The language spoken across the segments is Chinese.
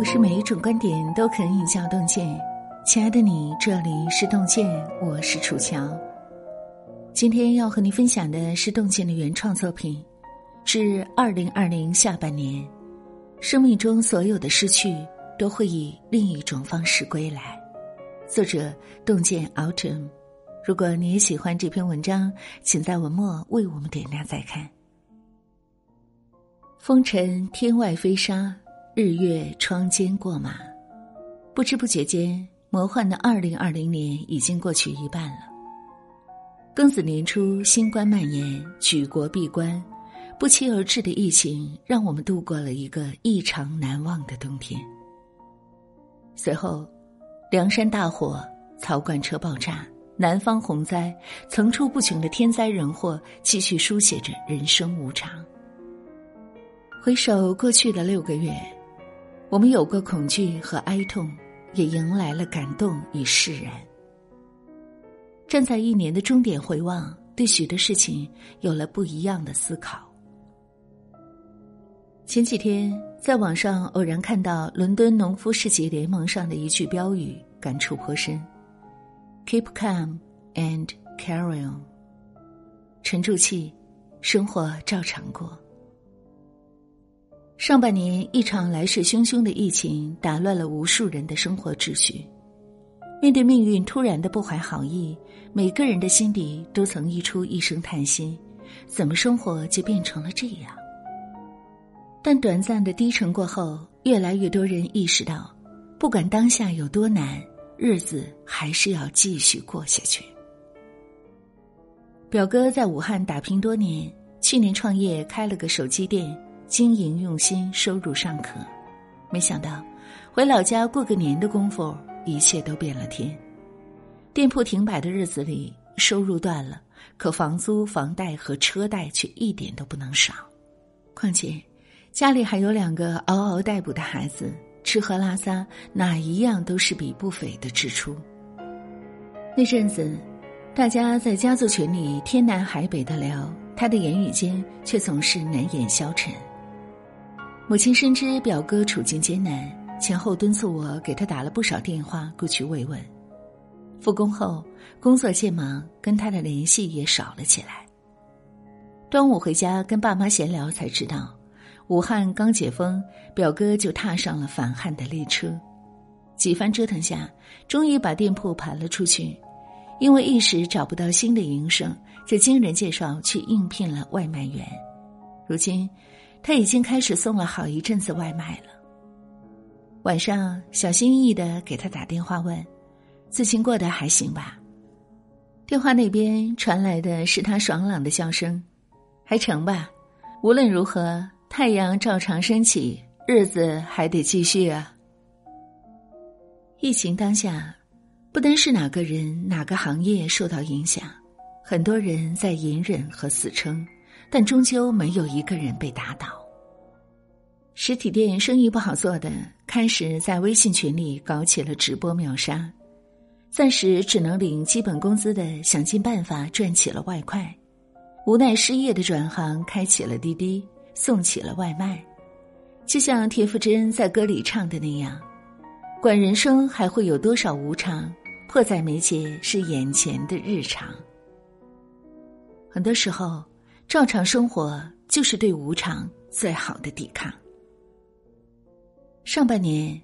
不是每一种观点都可以叫洞见。亲爱的你，这里是洞见，我是楚乔。今天要和你分享的是洞见的原创作品，致二零二零下半年。生命中所有的失去，都会以另一种方式归来。作者：洞见 Autumn。如果你也喜欢这篇文章，请在文末为我们点亮再看。风尘天外飞沙。日月窗间过马，不知不觉间，魔幻的二零二零年已经过去一半了。庚子年初，新冠蔓延，举国闭关，不期而至的疫情让我们度过了一个异常难忘的冬天。随后，梁山大火、槽罐车爆炸、南方洪灾，层出不穷的天灾人祸，继续书写着人生无常。回首过去的六个月。我们有过恐惧和哀痛，也迎来了感动与释然。站在一年的终点回望，对许多事情有了不一样的思考。前几天在网上偶然看到伦敦农夫市集联盟上的一句标语，感触颇深：“Keep calm and carry on。”沉住气，生活照常过。上半年，一场来势汹汹的疫情打乱了无数人的生活秩序。面对命运突然的不怀好意，每个人的心底都曾溢出一声叹息：怎么生活就变成了这样？但短暂的低沉过后，越来越多人意识到，不管当下有多难，日子还是要继续过下去。表哥在武汉打拼多年，去年创业开了个手机店。经营用心，收入尚可。没想到，回老家过个年的功夫，一切都变了天。店铺停摆的日子里，收入断了，可房租、房贷和车贷却一点都不能少。况且，家里还有两个嗷嗷待哺的孩子，吃喝拉撒哪一样都是笔不菲的支出。那阵子，大家在家族群里天南海北的聊，他的言语间却总是难掩消沉。母亲深知表哥处境艰难，前后敦促我给他打了不少电话过去慰问。复工后，工作渐忙，跟他的联系也少了起来。端午回家跟爸妈闲聊，才知道，武汉刚解封，表哥就踏上了返汉的列车。几番折腾下，终于把店铺盘了出去。因为一时找不到新的营生，就经人介绍去应聘了外卖员。如今。他已经开始送了好一阵子外卖了。晚上小心翼翼的给他打电话问：“最近过得还行吧？”电话那边传来的是他爽朗的笑声：“还成吧？无论如何，太阳照常升起，日子还得继续啊。”疫情当下，不单是哪个人、哪个行业受到影响，很多人在隐忍和死撑。但终究没有一个人被打倒。实体店生意不好做的，开始在微信群里搞起了直播秒杀，暂时只能领基本工资的，想尽办法赚起了外快；无奈失业的转行，开启了滴滴，送起了外卖。就像田馥甄在歌里唱的那样：“管人生还会有多少无常，迫在眉睫是眼前的日常。”很多时候。照常生活就是对无常最好的抵抗。上半年，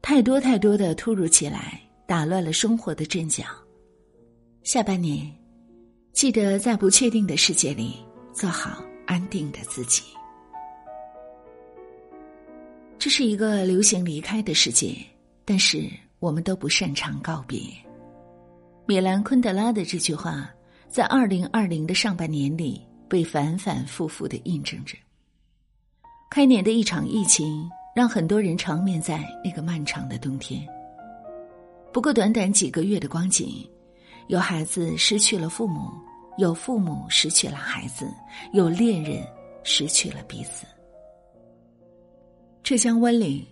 太多太多的突如其来打乱了生活的阵脚。下半年，记得在不确定的世界里做好安定的自己。这是一个流行离开的世界，但是我们都不擅长告别。米兰昆德拉的这句话，在二零二零的上半年里。被反反复复的印证着。开年的一场疫情，让很多人长眠在那个漫长的冬天。不过短短几个月的光景，有孩子失去了父母，有父母失去了孩子，有恋人失去了彼此。浙江温岭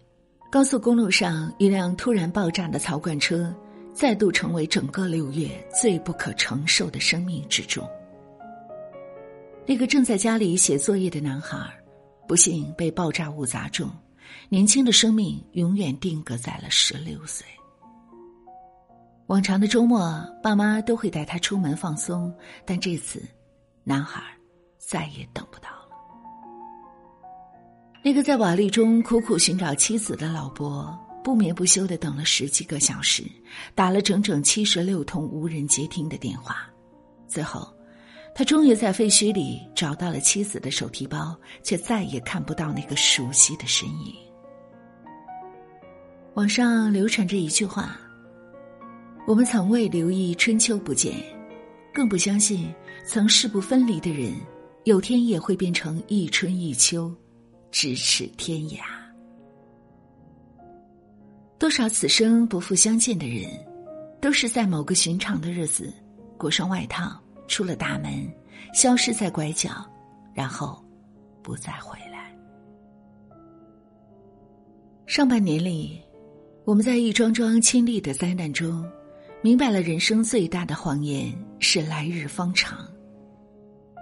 高速公路上，一辆突然爆炸的槽罐车，再度成为整个六月最不可承受的生命之重。那个正在家里写作业的男孩，不幸被爆炸物砸中，年轻的生命永远定格在了十六岁。往常的周末，爸妈都会带他出门放松，但这次，男孩再也等不到了。那个在瓦砾中苦苦寻找妻子的老伯，不眠不休的等了十几个小时，打了整整七十六通无人接听的电话，最后，他终于在废墟里找到了妻子的手提包，却再也看不到那个熟悉的身影。网上流传着一句话。我们从未留意春秋不见，更不相信曾势不分离的人，有天也会变成一春一秋，咫尺天涯。多少此生不复相见的人，都是在某个寻常的日子，裹上外套，出了大门，消失在拐角，然后不再回来。上半年里，我们在一桩桩亲历的灾难中。明白了，人生最大的谎言是来日方长。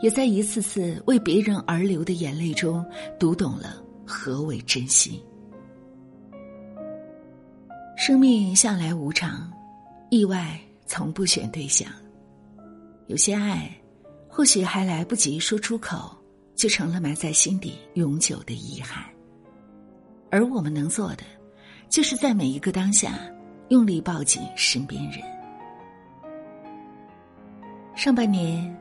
也在一次次为别人而流的眼泪中，读懂了何为珍惜。生命向来无常，意外从不选对象。有些爱，或许还来不及说出口，就成了埋在心底永久的遗憾。而我们能做的，就是在每一个当下，用力抱紧身边人。上半年，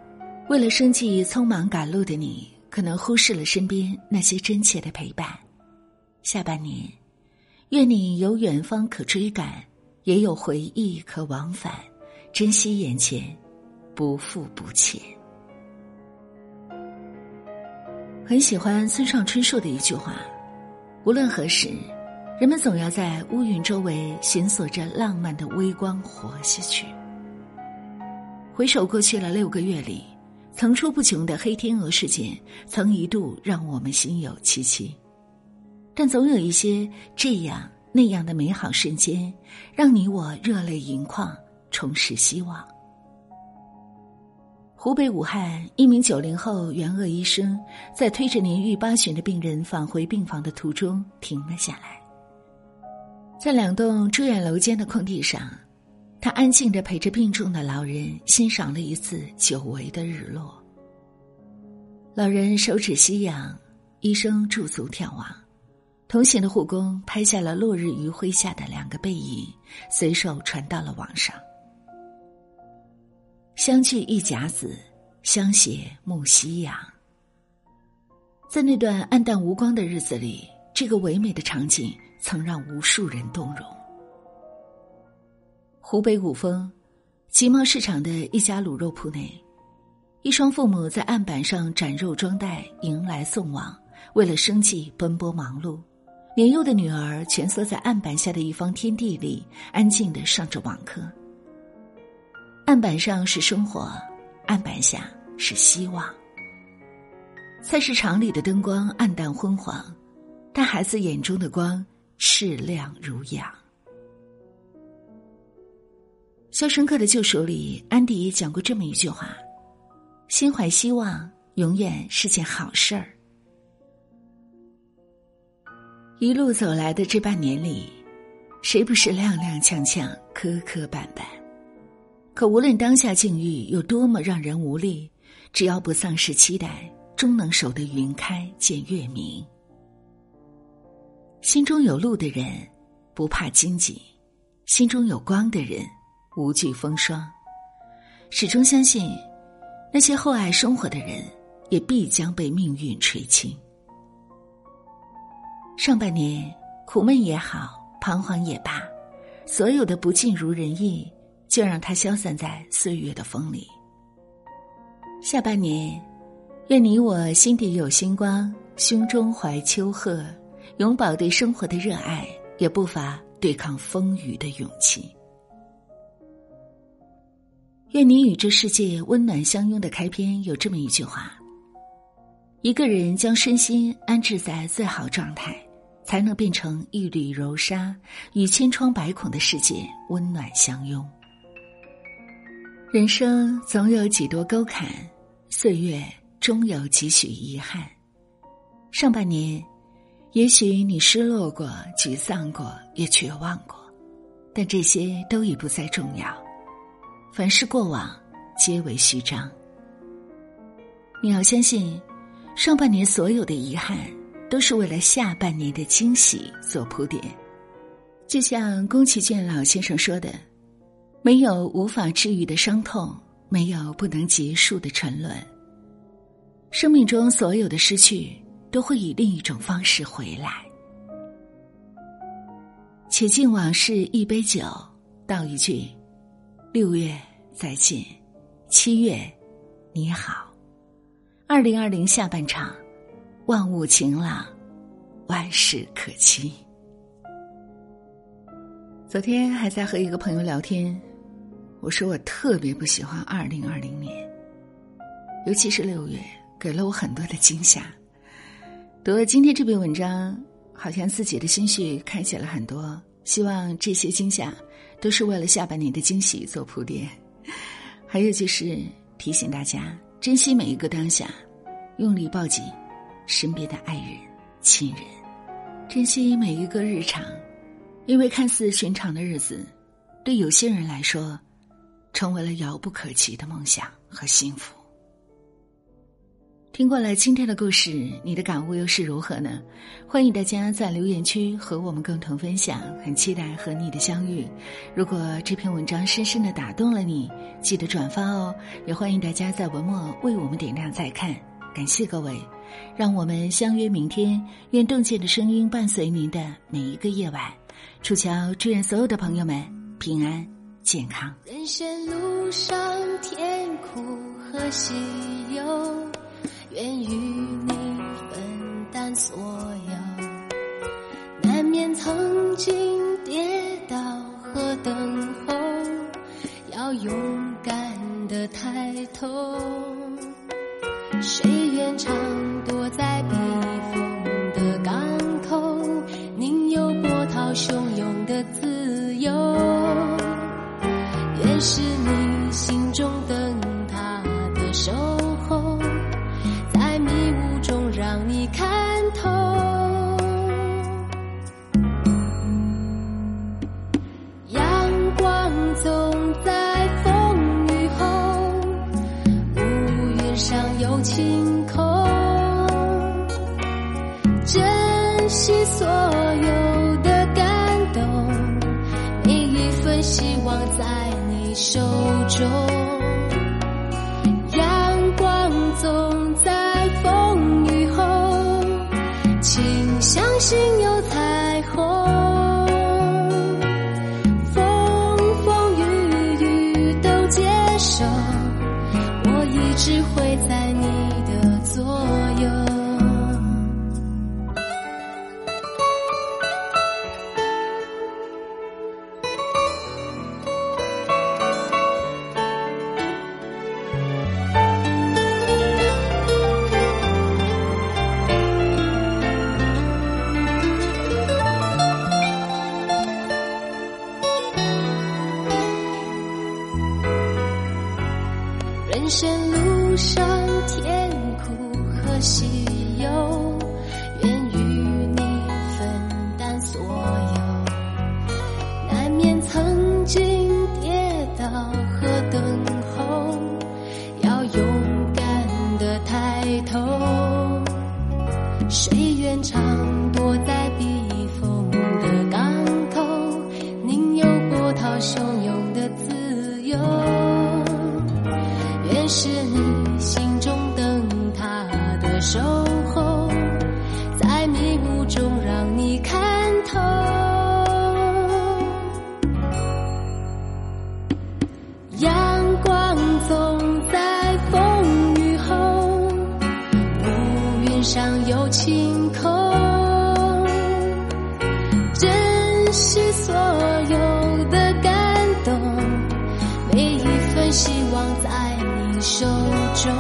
为了生计匆忙赶路的你，可能忽视了身边那些真切的陪伴。下半年，愿你有远方可追赶，也有回忆可往返，珍惜眼前，不负不欠。很喜欢村上春树的一句话：无论何时，人们总要在乌云周围寻索着浪漫的微光，活下去。回首过去了六个月里，层出不穷的黑天鹅事件曾一度让我们心有戚戚，但总有一些这样那样的美好瞬间，让你我热泪盈眶，重拾希望。湖北武汉一名九零后援鄂医生，在推着年逾八旬的病人返回病房的途中停了下来，在两栋住院楼间的空地上。他安静的陪着病重的老人欣赏了一次久违的日落。老人手指夕阳，医生驻足眺望，同行的护工拍下了落日余晖下的两个背影，随手传到了网上。相聚一甲子，相携沐夕阳。在那段暗淡无光的日子里，这个唯美的场景曾让无数人动容。湖北五峰，集贸市场的一家卤肉铺内，一双父母在案板上斩肉装袋，迎来送往，为了生计奔波忙碌。年幼的女儿蜷缩在案板下的一方天地里，安静的上着网课。案板上是生活，案板下是希望。菜市场里的灯光暗淡昏黄，但孩子眼中的光炽亮如阳。《肖申克的救赎》里，安迪讲过这么一句话：“心怀希望，永远是件好事儿。”一路走来的这半年里，谁不是踉踉跄跄、磕磕绊绊？可无论当下境遇有多么让人无力，只要不丧失期待，终能守得云开见月明。心中有路的人，不怕荆棘；心中有光的人。无惧风霜，始终相信，那些厚爱生活的人，也必将被命运垂青。上半年苦闷也好，彷徨也罢，所有的不尽如人意，就让它消散在岁月的风里。下半年，愿你我心底有星光，胸中怀秋壑，永葆对生活的热爱，也不乏对抗风雨的勇气。愿你与这世界温暖相拥的开篇有这么一句话：一个人将身心安置在最好状态，才能变成一缕柔纱，与千疮百孔的世界温暖相拥。人生总有几多沟坎，岁月终有几许遗憾。上半年，也许你失落过、沮丧过、也绝望过，但这些都已不再重要。凡是过往，皆为虚张。你要相信，上半年所有的遗憾，都是为了下半年的惊喜做铺垫。就像宫崎骏老先生说的：“没有无法治愈的伤痛，没有不能结束的沉沦。生命中所有的失去。”都会以另一种方式回来。且敬往事一杯酒，道一句：六月再见，七月你好。二零二零下半场，万物晴朗，万事可期。昨天还在和一个朋友聊天，我说我特别不喜欢二零二零年，尤其是六月，给了我很多的惊吓。读了今天这篇文章，好像自己的心绪开启了很多。希望这些惊吓都是为了下半年的惊喜做铺垫。还有就是提醒大家珍惜每一个当下，用力抱紧身边的爱人、亲人，珍惜每一个日常，因为看似寻常的日子，对有些人来说，成为了遥不可及的梦想和幸福。听过了今天的故事，你的感悟又是如何呢？欢迎大家在留言区和我们共同分享，很期待和你的相遇。如果这篇文章深深的打动了你，记得转发哦。也欢迎大家在文末为我们点亮再看，感谢各位，让我们相约明天。愿洞见的声音伴随您的每一个夜晚。楚乔祝愿所有的朋友们平安健康。人生路上甜苦和喜忧。愿与你分担所有，难免曾经跌倒和等候，要勇敢的抬头。的总在风雨后请相信有头。谁上有晴空。珍惜所有的感动，每一份希望在你。手中，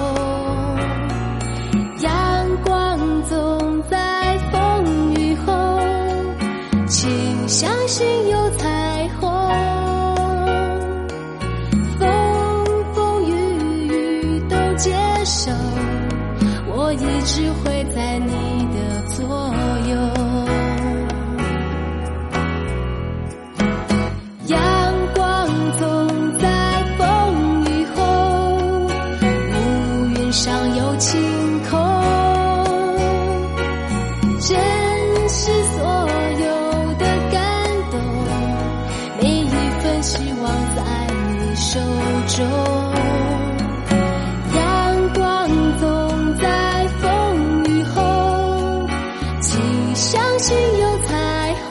相信有彩虹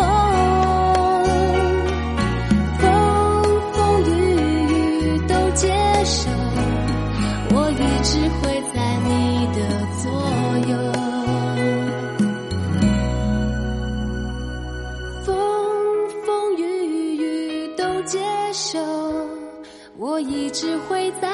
风风雨雨都接受我一直会在你的左右风风雨雨都接受我一直会在